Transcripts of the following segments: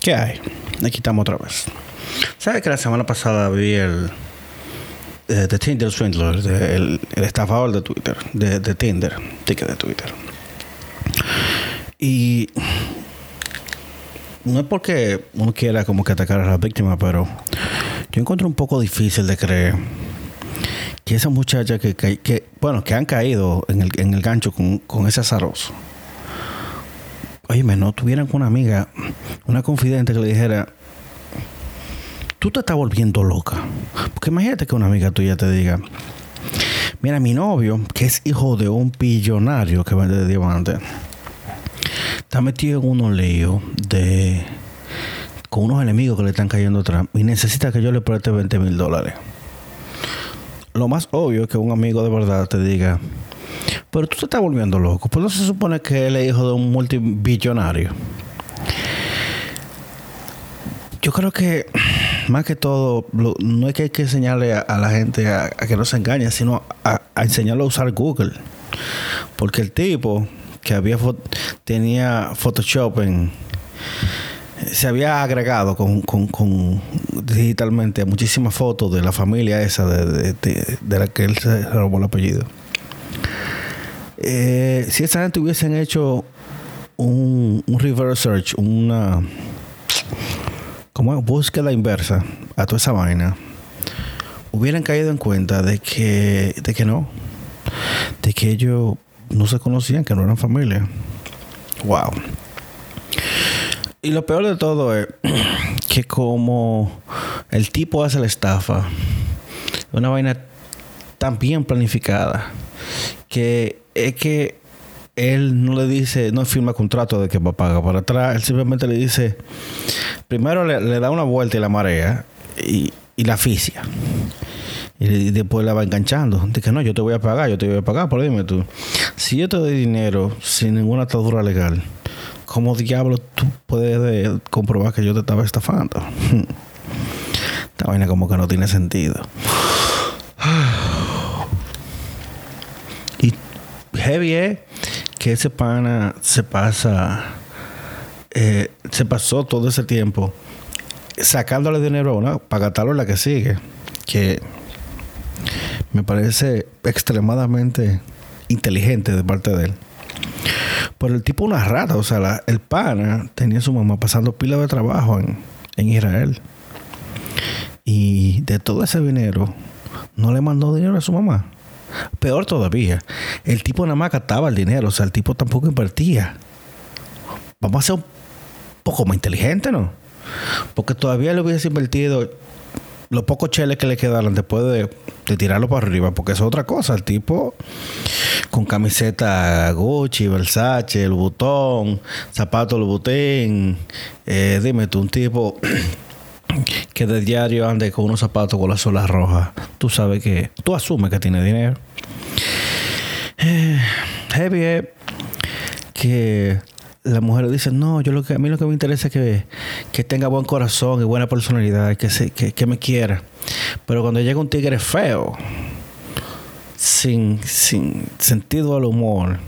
¿Qué hay? Aquí estamos otra vez. ¿Sabes que la semana pasada vi el. de eh, Tinder Swindler, el, estafador de Twitter, de, de Tinder, ticket de Twitter. Y. No es porque uno quiera como que atacar a la víctima, pero yo encuentro un poco difícil de creer que esas muchachas que, que, bueno, que han caído en el, en el gancho con, con ese azaroso oye, no tuvieran con una amiga, una confidente que le dijera, tú te estás volviendo loca. Porque imagínate que una amiga tuya te diga, mira, mi novio, que es hijo de un pillonario que vende diamantes, está metido en unos líos de con unos enemigos que le están cayendo atrás y necesita que yo le preste 20 mil dólares. Lo más obvio es que un amigo de verdad te diga, pero tú te estás volviendo loco. Pues no se supone que él es hijo de un multibillonario. Yo creo que más que todo, no es que hay que enseñarle a, la gente a, que no se engañe, sino a, enseñarlo a usar Google. Porque el tipo que había tenía Photoshop en, se había agregado con, con, digitalmente muchísimas fotos de la familia esa de, de la que él se robó el apellido. Eh, si esa gente hubiesen hecho un, reverse search, una como búsqueda inversa a toda esa vaina, hubieran caído en cuenta de que, de que no, de que ellos no se conocían, que no eran familia. Wow. Y lo peor de todo es que como el tipo hace la estafa, una vaina tan bien planificada, que es que él no le dice, no firma contrato de que va a pagar para atrás, él simplemente le dice, primero le, da una vuelta y la marea y, la asfixia. Y después la va enganchando. De que no, yo te voy a pagar, yo te voy a pagar, pero dime tú, si yo te doy dinero sin ninguna atadura legal, ¿cómo diablo tú puedes comprobar que yo te estaba estafando? Esta vaina como que no tiene sentido. Heavy es que ese pana se pasa, eh, se pasó todo ese tiempo sacándole dinero a una para gastarlo en la que sigue. Que me parece extremadamente inteligente de parte de él. Pero el tipo una rata, o sea, el pana tenía a su mamá pasando pila de trabajo en, en Israel. Y de todo ese dinero, no le mandó dinero a su mamá. Peor todavía, el tipo nada más cataba el dinero, o sea, el tipo tampoco invertía. Vamos a ser un poco más inteligente, ¿no? Porque todavía le hubiese invertido los pocos cheles que le quedaron después de, tirarlo para arriba, porque es otra cosa. El tipo con camiseta Gucci, Versace, el botón, zapato Louboutin, eh, dime tú, un tipo que de diario ande con unos zapatos con las solas rojas, tú sabes que tú asumes que tiene dinero. Eh, heavy es que la mujer dice, no, yo lo que a mí lo que me interesa es que, que tenga buen corazón y buena personalidad, que, se, que, que me quiera. Pero cuando llega un tigre feo, sin, sin sentido del humor,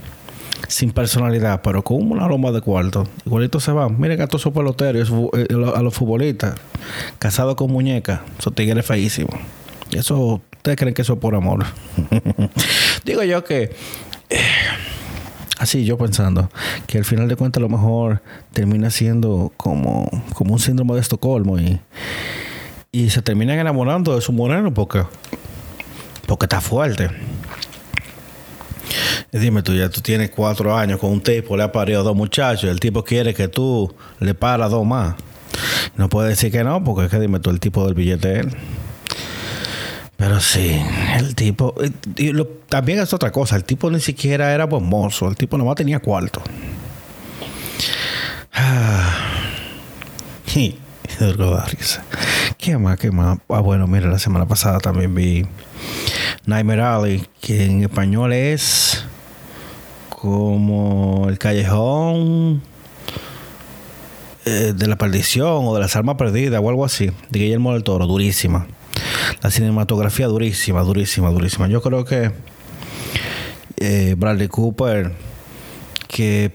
sin personalidad, pero con una loma de cuarto. Igualito se van. Miren a todos esos peloteros, eh, a los futbolistas, casados con muñecas. Esos tigres feísimos. Y eso, ¿ustedes creen que eso es por amor? Digo yo que. Eh, así yo pensando que al final de cuentas a lo mejor termina siendo como, como un síndrome de Estocolmo y, y se terminan enamorando de su moreno porque, porque está fuerte. Dime tú, ya tú tienes cuatro años con un tipo, le ha parido dos muchachos, el tipo quiere que tú le paras dos más. No puede decir que no, porque es que dime tú, el tipo del billete de él. Pero sí, el tipo. También es otra cosa, el tipo ni siquiera era buen el tipo nomás tenía cuarto. Ah. ¿Qué más? ¿Qué más? Ah, bueno, mira, la semana pasada también vi Nightmare Alley, que en español es como El Callejón eh, de la Perdición o de las Almas Perdidas o algo así, de Guillermo del Toro, durísima. La cinematografía durísima, durísima, durísima. Yo creo que eh, Bradley Cooper, que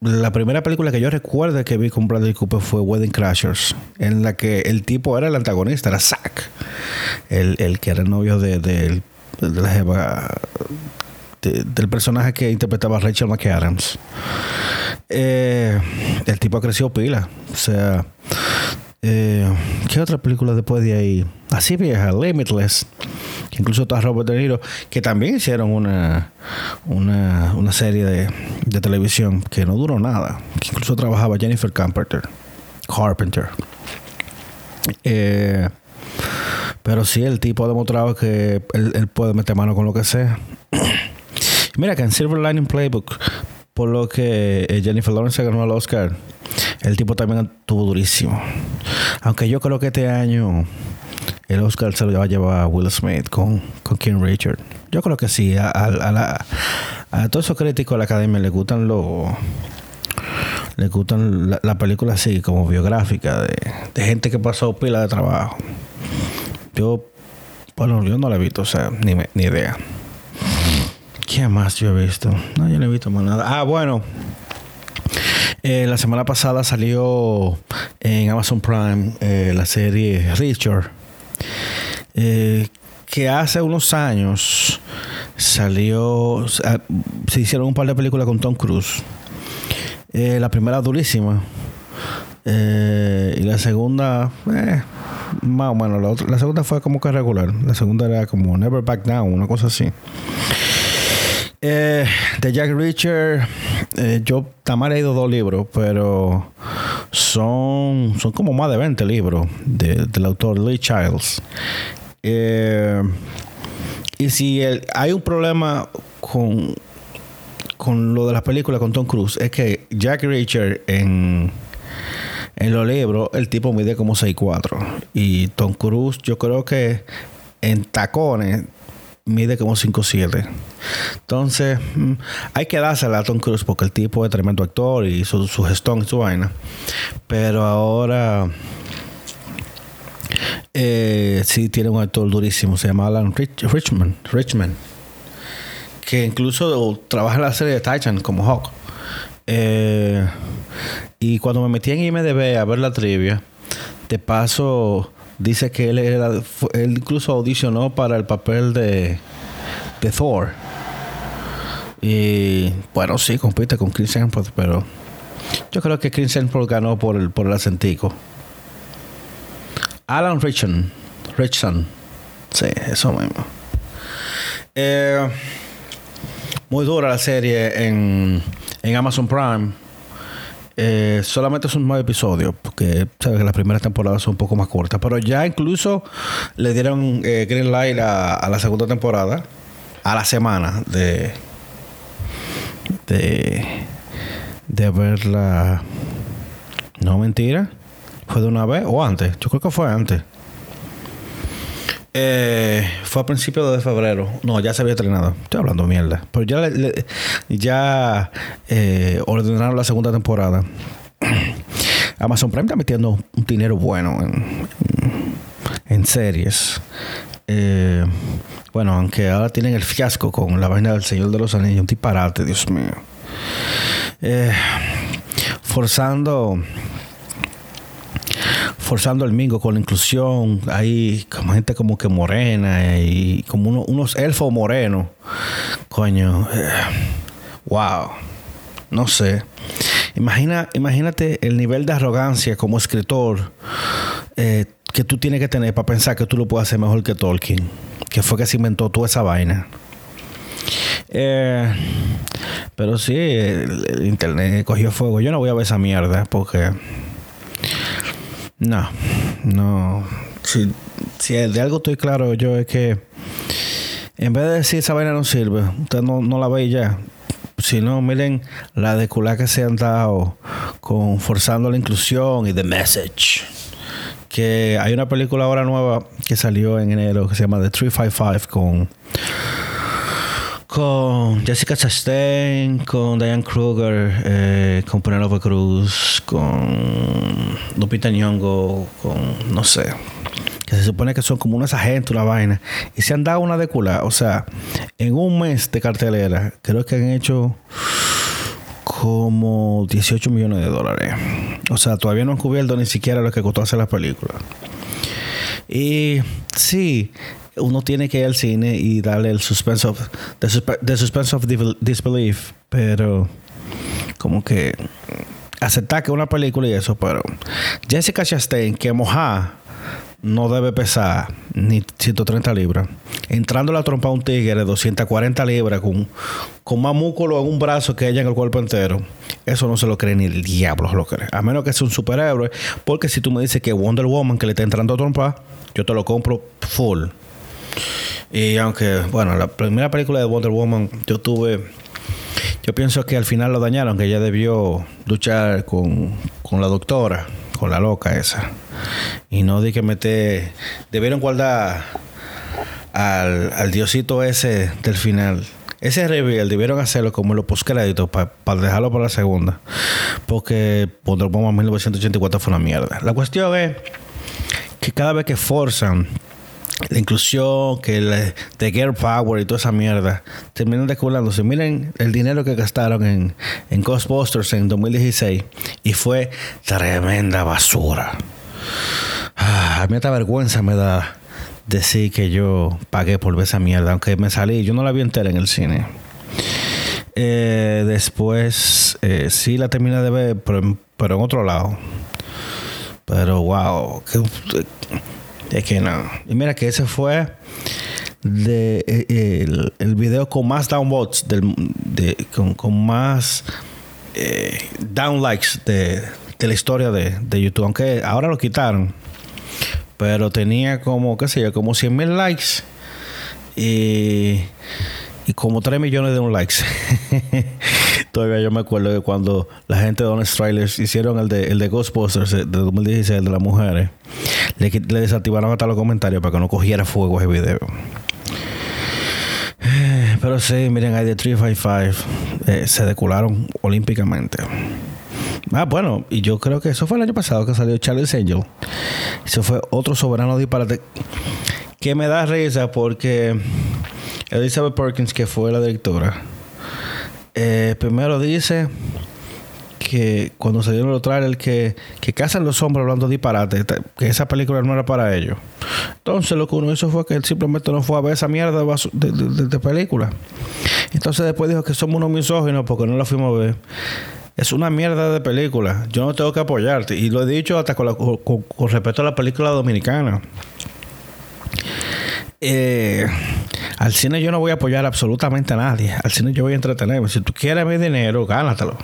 la primera película que yo recuerdo que vi con Bradley Cooper fue Wedding Crashers, en la que el tipo era el antagonista, era Zack, el, el que era el novio de, de, de la jeva, de- del personaje que interpretaba Rachel McAdams. Eh, el tipo creció pila, o sea, eh, ¿qué otra película después de ahí? Así vieja, Limitless, que incluso está Robert De Niro, que también hicieron una, una, una serie de, de televisión que no duró nada, que incluso trabajaba Jennifer Carpenter. Carpenter. Eh, pero sí, el tipo ha demostrado que él puede meter mano con lo que sea. Mira que en Silver Lining Playbook, por lo que eh, Jennifer Lawrence ganó el Oscar, el tipo también estuvo durísimo. Aunque yo creo que este año el Oscar se lo va a llevar a Will Smith con, con King Richard. Yo creo que sí. A, a- a la- a todos esos críticos de la academia les gustan los. Les gustan la, la película así, como biográfica, de, de gente que pasó pila de trabajo. Yo, bueno, yo no la he visto, o sea, ni, ni idea. ¿Qué más yo he visto? No, yo no he visto más nada. Ah, bueno. Eh, la semana pasada salió en Amazon Prime eh, la serie Richard. eh, que hace unos años salió. Se hicieron un par de películas con Tom Cruise. La primera durísima. Y la segunda, más o menos. La segunda fue como que regular. La segunda era como Never Back Down, una cosa así. Eh, de Jack Reacher, eh, yo también he leído dos libros, pero son, son como más de 20 libros de- del autor Lee Childs. Eh, y si hay un problema con, con lo de las películas con Tom Cruise, es que Jack Reacher en, en los libros, el tipo mide como 6'4. Y Tom Cruise, yo creo que en tacones mide como 5'7. Entonces, mm, hay que dársela a Tom Cruise porque el tipo es tremendo actor y su, su gestón y su vaina. Pero ahora eh, sí tiene un actor durísimo, se llama Alan Rich- Richman, Richman, que incluso trabaja en la serie de Titan como Hawk. Eh, y cuando me metí en IMDB a ver la trivia, de paso dice que él era, él incluso audicionó para el papel de, de Thor. Y bueno, sí, compite con Chris Hemsworth, pero yo creo que Chris Hemsworth ganó por el, por el acentico. Alan Richson. Richson. Sí, eso mismo. Eh, muy dura la serie en, en Amazon Prime. Eh, solamente son nueve episodios, porque sabes que las primeras temporadas son un poco más cortas. Pero ya incluso le dieron eh, Green Light a, a la segunda temporada, a la semana de, de, de verla. No mentira. ¿Fue de una vez o antes? Yo creo que fue antes. Eh, fue a principios de febrero. No, ya se había estrenado. Estoy hablando mierda. Pero ya, le- ya eh, ordenaron la segunda temporada. Amazon Prime está metiendo un dinero bueno en, en series. Eh, bueno, aunque ahora tienen el fiasco con la vaina del Señor de los Anillos. Un disparate, Dios mío. Eh, forzando forzando el mingo con la inclusión. Hay como gente como que morena y como uno- unos elfos morenos. Coño. eh, wow. No sé. Imagina, imagínate el nivel de arrogancia como escritor eh, que tú tienes que tener para pensar que tú lo puedes hacer mejor que Tolkien, que fue que se inventó toda esa vaina. Eh, pero sí, el, el internet cogió fuego. Yo no voy a ver esa mierda porque no, no. Si, si de algo estoy claro yo es que en vez de decir esa vaina no sirve, usted no, no la ve ya. Si no, miren la de que se han dado con forzando la inclusión y The Message. Que hay una película ahora nueva que salió en enero que se llama The 355 con con Jessica Chastain, con Diane Kruger, eh, con Penelope Cruz, con Lupita Nyong'o, con no sé, que se supone que son como unos agentes, una vaina, y se han dado una de cula, o sea, en un mes de cartelera, creo que han hecho como 18 millones de dólares. O sea, todavía no han cubierto ni siquiera lo que costó hacer la película. Y sí, uno tiene que ir al cine y darle el suspense of, the, suspense of disbelief, pero como que aceptar que una película y eso, pero Jessica Chastain, que moja no debe pesar ni 130 libras. Entrando la trompa a un tigre de 240 libras con, con más músculo en un brazo que ella en el cuerpo entero. Eso no se lo cree ni el diablo, lo cree. A menos que sea un superhéroe. Porque si tú me dices que Wonder Woman que le está entrando a trompa, yo te lo compro full. Y aunque, bueno, la primera película de Wonder Woman, yo tuve. Yo pienso que al final lo dañaron, que ella debió luchar con, con la doctora, con la loca esa. Y no di que meter. Debieron guardar al, al diosito ese del final. Ese reveal debieron hacerlo como los postcréditos para dejarlo para la segunda. Porque Wonder Woman 1984 fue una mierda. La cuestión es que cada vez que forzan la inclusión, que el de Girl Power y toda esa mierda terminan desculándose. Miren el dinero que gastaron en, en Ghostbusters en 2016 y fue tremenda basura. Ah, a mí esta vergüenza me da decir que yo pagué por ver esa mierda, aunque me salí, yo no la vi entera en el cine. Eh, después eh, sí la terminé de ver, pero, pero en otro lado. Pero wow, que, es que no. Y mira que ese fue de, eh, el, video con más downvotes, del, de, con, más eh, down likes de, la historia de, YouTube. Aunque ahora lo quitaron. Pero tenía como, qué sé yo, como 100 mil likes. Y y como 3 millones de un likes. Todavía yo me acuerdo de cuando la gente de Honest Trailers hicieron el de, el de Ghostbusters de 2016, el de las mujeres. Le, desactivaron hasta los comentarios para que no cogiera fuego ese video. Pero sí, miren, hay de 355 eh, se decularon olímpicamente. Ah, bueno, y yo creo que eso fue el año pasado que salió Charles Angel. Eso fue otro soberano disparate que me da risa porque Elizabeth Perkins, que fue la directora, eh, primero dice que cuando se dieron los trailers que, que cazan los hombres hablando disparate, que esa película no era para ellos. Entonces lo que uno hizo fue que él simplemente no fue a ver esa mierda de, película. Entonces después dijo que somos unos misóginos porque no la fuimos a ver. Es una mierda de película. Yo no tengo que apoyarte. Y lo he dicho hasta con, con respecto a la película dominicana. Eh, al cine yo no voy a apoyar absolutamente a nadie. Al cine yo voy a entretenerme. Si tú quieres mi dinero, gánatelo.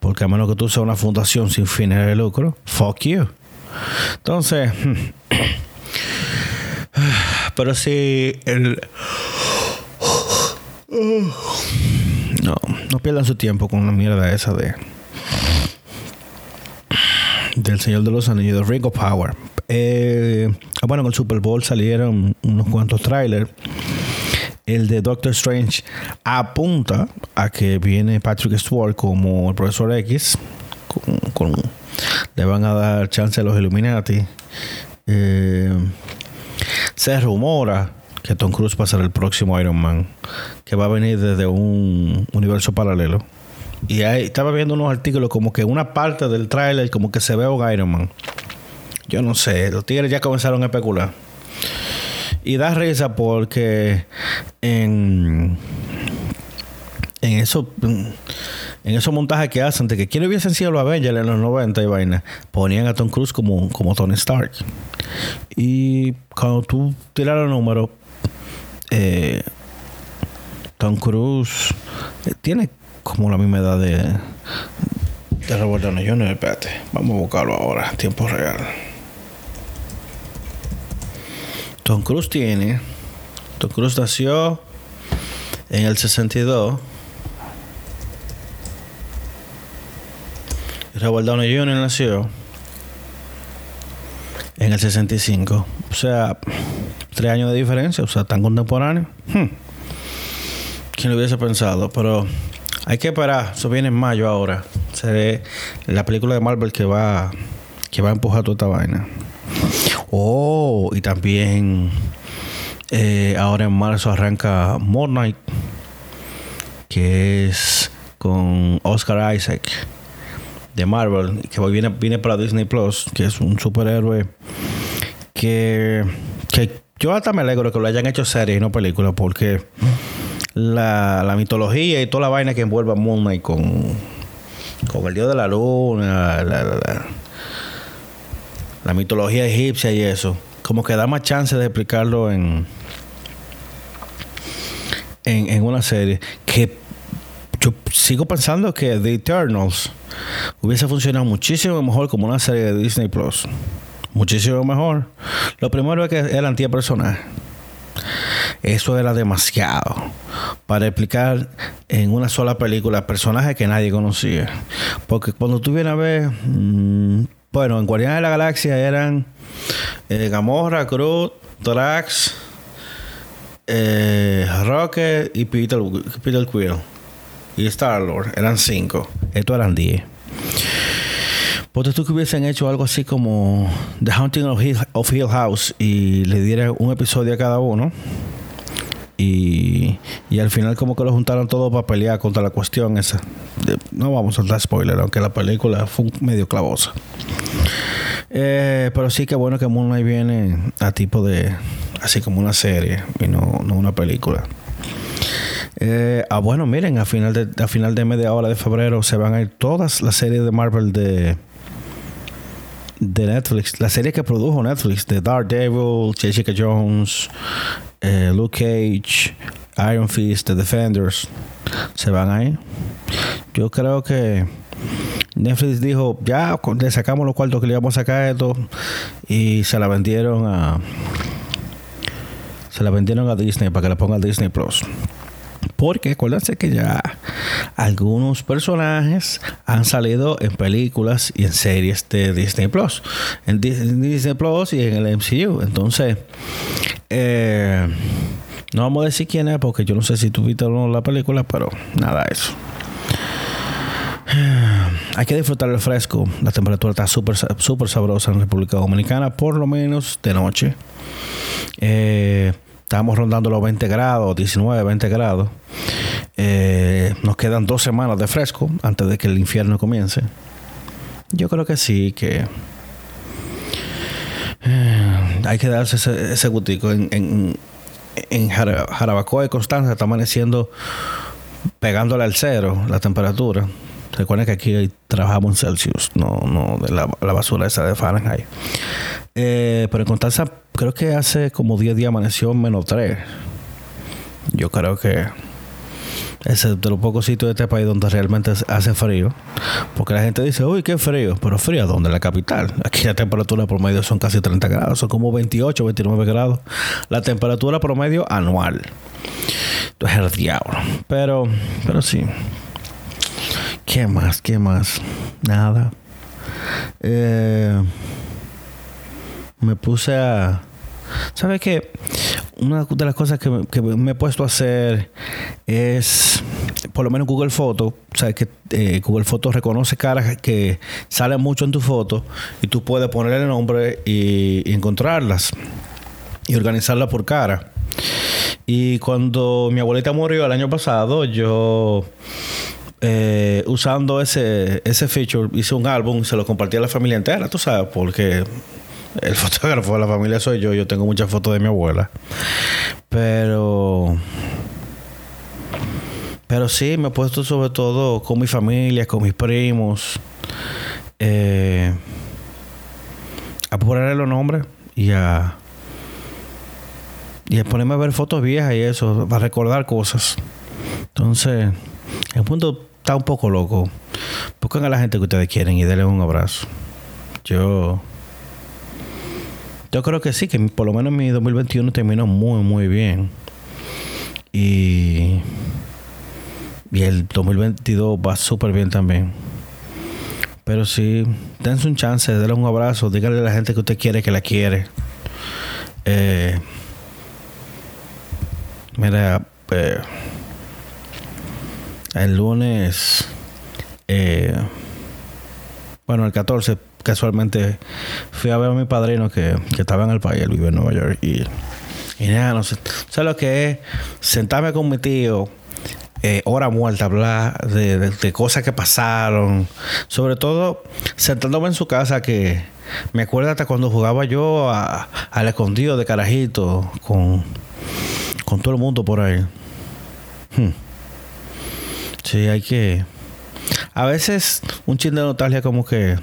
Porque a menos que tú seas una fundación sin fines de lucro, fuck you. Entonces, pero si el... No, no pierdan su tiempo con la mierda esa de... Del Señor de los Anillos, Ring of Power. Eh, bueno, en el Super Bowl salieron unos cuantos trailers. El de Doctor Strange apunta a que viene Patrick Stewart como el profesor X. le van a dar chance a los Illuminati. Eh, se rumora que Tom Cruise va a ser el próximo Iron Man, que va a venir desde un universo paralelo. Y ahí estaba viendo unos artículos como que una parte del trailer como que se ve un Iron Man. Yo no sé, los tigres ya comenzaron a especular. Y da risa porque en, en eso en esos montajes que hacen de que quién hubiesen sido los Avengers en los 90 y vaina, ponían a Tom Cruise como, como Tony Stark. Y cuando tú tiras los números, eh, Tom Cruise eh, tiene como la misma edad de, de Robert Downey Jr. Espérate, vamos a buscarlo ahora, tiempo real. Tom Cruise tiene. Tom Cruise nació en el 62. Robert Downey Jr. nació en el 65. O sea, tres años de diferencia, o sea, tan contemporáneo. Hmm. ¿Quién lo hubiese pensado? Pero hay que esperar. Eso viene en mayo ahora. ve la película de Marvel que va, que va a empujar toda esta vaina. Oh, y también eh, ahora en marzo arranca More que es con Oscar Isaac de Marvel, que viene, viene para Disney Plus, que es un superhéroe que, que yo hasta me alegro que lo hayan hecho serie y no película, porque la, la mitología y toda la vaina que envuelve a Moon Knight con, con el dios de la luna, la mitología egipcia y eso, como que da más chance de explicarlo en, en, en una serie que yo sigo pensando que The Eternals hubiese funcionado muchísimo mejor como una serie de Disney Plus. Muchísimo mejor. Lo primero es que era antipersonal. Eso era demasiado para explicar en una sola película personajes que nadie conocía. Porque cuando tú vienes a ver, mm, bueno, en Guardianes de la Galaxia eran eh, Gamorra, Groot, Drax, eh, Rocket y Peter, Peter Quill y Star-Lord. Eran cinco. Estos eran diez. Porque tú que hubiesen hecho algo así como The Haunting of Hill, House y le dieran un episodio a cada uno. Y, y, al final como que lo juntaron todo para pelear contra la cuestión esa. No vamos a dar spoiler, aunque la película fue medio clavosa. Eh, pero sí que bueno que Moon Knight viene a tipo de... Así como una serie y no, no una película. Eh, ah, bueno, miren, a final, de, a final de media hora de febrero se van a ir todas las series de Marvel de, de Netflix. La serie que produjo Netflix, de Daredevil, Jessica Jones, eh, Luke Cage, Iron Fist, The Defenders, se van a ir. Yo creo que Netflix dijo, ya le sacamos los cuartos que le íbamos a sacar esto y se la vendieron a se la vendieron a Disney para que la ponga a Disney Plus. Porque acuérdense que ya algunos personajes han salido en películas y en series de Disney Plus. En Disney Plus y en el MCU. Entonces, eh, no vamos a decir quién es porque yo no sé si tú viste o no la película, pero nada, eso. Hay que disfrutar el fresco. La temperatura está súper super sabrosa en República Dominicana, por lo menos de noche. Eh, Estamos rondando los 20 grados, 19, 20 grados. Eh, nos quedan dos semanas de fresco antes de que el infierno comience. Yo creo que sí, que eh, hay que darse ese, ese gutico. En, en, en Jarabacoa y Constanza está amaneciendo pegándole al cero la temperatura. Recuerden que aquí trabajamos en Celsius, no, no de la, basura esa de Fahrenheit. Eh, pero en Constanza, creo que hace como 10 días amaneció en menos 3. Yo creo que es de los pocos sitios de este país donde realmente hace frío. Porque la gente dice, uy, qué frío. Pero frío, ¿dónde? La capital. Aquí la temperatura promedio son casi 30 grados, son como 28, 29 grados. La temperatura promedio anual. Entonces es el diablo. Pero, pero sí. ¿Qué más? ¿Qué más? Nada. Eh, me puse a... ¿Sabes qué? Una de las cosas que me, he puesto a hacer es, por lo menos Google Foto, sabes que eh, Google Foto reconoce caras que salen mucho en tu foto y tú puedes poner el nombre y, y encontrarlas y organizarlas por cara. Y cuando mi abuelita murió el año pasado, yo eh, usando ese, ese feature, hice un álbum y se lo compartí a la familia entera, tú sabes, porque el fotógrafo de la familia soy yo, yo tengo muchas fotos de mi abuela. Pero... Pero sí, me he puesto sobre todo con mi familia, con mis primos. Eh, a ponerle los nombres y a... Y a ponerme a ver fotos viejas y eso, para recordar cosas. Entonces, el punto está un poco loco. Buscan a la gente que ustedes quieren y denle un abrazo. Yo. Yo creo que sí, que por lo menos mi 2021 terminó muy, muy bien. Y. Y el 2022 va súper bien también. Pero sí, dense un chance, denle un abrazo, díganle a la gente que usted quiere que la quiere. Eh, mira, eh, el lunes, eh, bueno, el 14, casualmente fui a ver a mi padrino que, estaba en el país, él vive en Nueva York. Y, y nada, no sé, lo que es sentarme con mi tío eh, hora muerta, hablar de, cosas que pasaron. Sobre todo sentándome en su casa que me acuerdo hasta cuando jugaba yo al escondido de carajito con, con todo el mundo por ahí. Hmm. Sí, hay que... A veces un chin de nostalgia como que...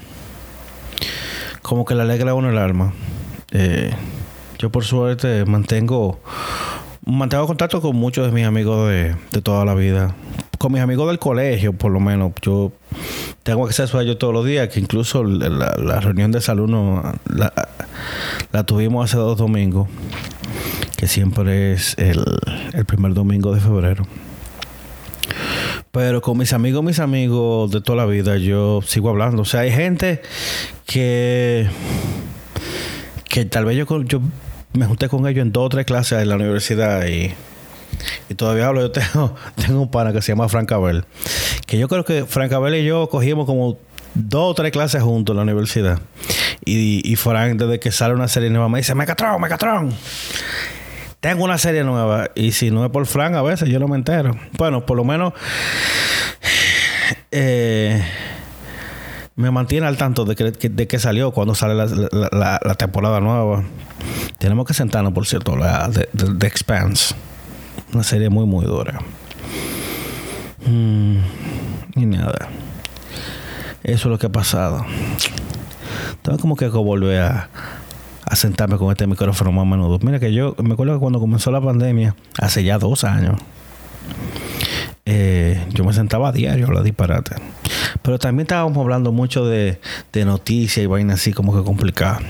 Como que le alegra a uno el alma. Eh, yo por suerte mantengo mantengo contacto con muchos de mis amigos de, toda la vida. Con mis amigos del colegio, por lo menos. Yo tengo acceso a ellos todos los días, que incluso la, reunión de salud la, la, tuvimos hace dos domingos, que siempre es el, el primer domingo de febrero. Pero con mis amigos, mis amigos de toda la vida, yo sigo hablando. O sea, hay gente que que tal vez yo, yo me junté con ellos en dos o tres clases en la universidad y, y todavía hablo. Yo tengo, tengo un pana que se llama Frank Abel. Que yo creo que Frank Abel y yo cogimos como dos o tres clases juntos en la universidad. Y, y Frank, desde que sale una serie nueva, me dice: Megatron, Megatron. Tengo una serie nueva. Y si no es por Frank, a veces yo no me entero. Bueno, por lo menos. Eh, me mantiene al tanto de que, de que salió cuando sale la, la temporada nueva. Tenemos que sentarnos, por cierto, la de, The Expanse. Una serie muy, muy dura. Mm, y nada. Eso es lo que ha pasado. Tengo como que volver a, a sentarme con este micrófono más a menudo. Mira que yo me acuerdo que cuando comenzó la pandemia, hace ya dos años, eh, yo me sentaba a diario a hablar disparate. Pero también estábamos hablando mucho de, de noticias y vainas así como que complicadas.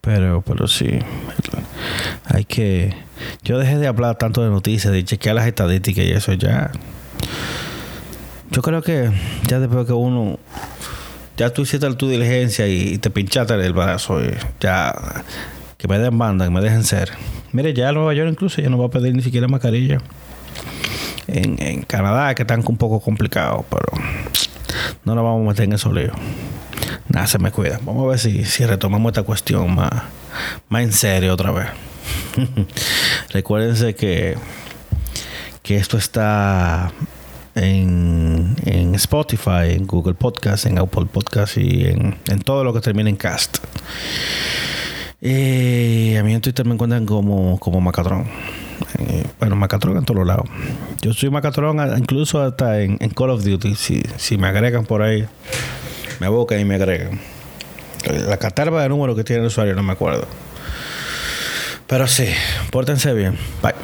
Pero, pero sí. Hay que. Yo dejé de hablar tanto de noticias, de chequear las estadísticas y eso ya. Yo creo que ya después que uno. Ya tú hiciste tu diligencia y te pinchaste el brazo. Y ya. Que me den banda, que me dejen ser. Mire, ya en Nueva York incluso ya no va a pedir ni siquiera mascarilla. En, en Canadá, que están un poco complicado, pero no nos vamos a meter en esos líos nada, se me cuida. Vamos a ver si, si retomamos esta cuestión más, más en serio otra vez. Recuérdense que, que esto está en, en, Spotify, en Google Podcast, en Apple Podcast y en, en todo lo que termine en cast. Y a mí en Twitter me encuentran como, como Macatron. Eh, bueno, Macatron en todos lados. Yo soy Macatron incluso hasta en, Call of Duty. Si, me agregan por ahí, me abocan y me agregan. La catarba de número que tiene el usuario no me acuerdo. Pero sí, pórtense bien. Bye.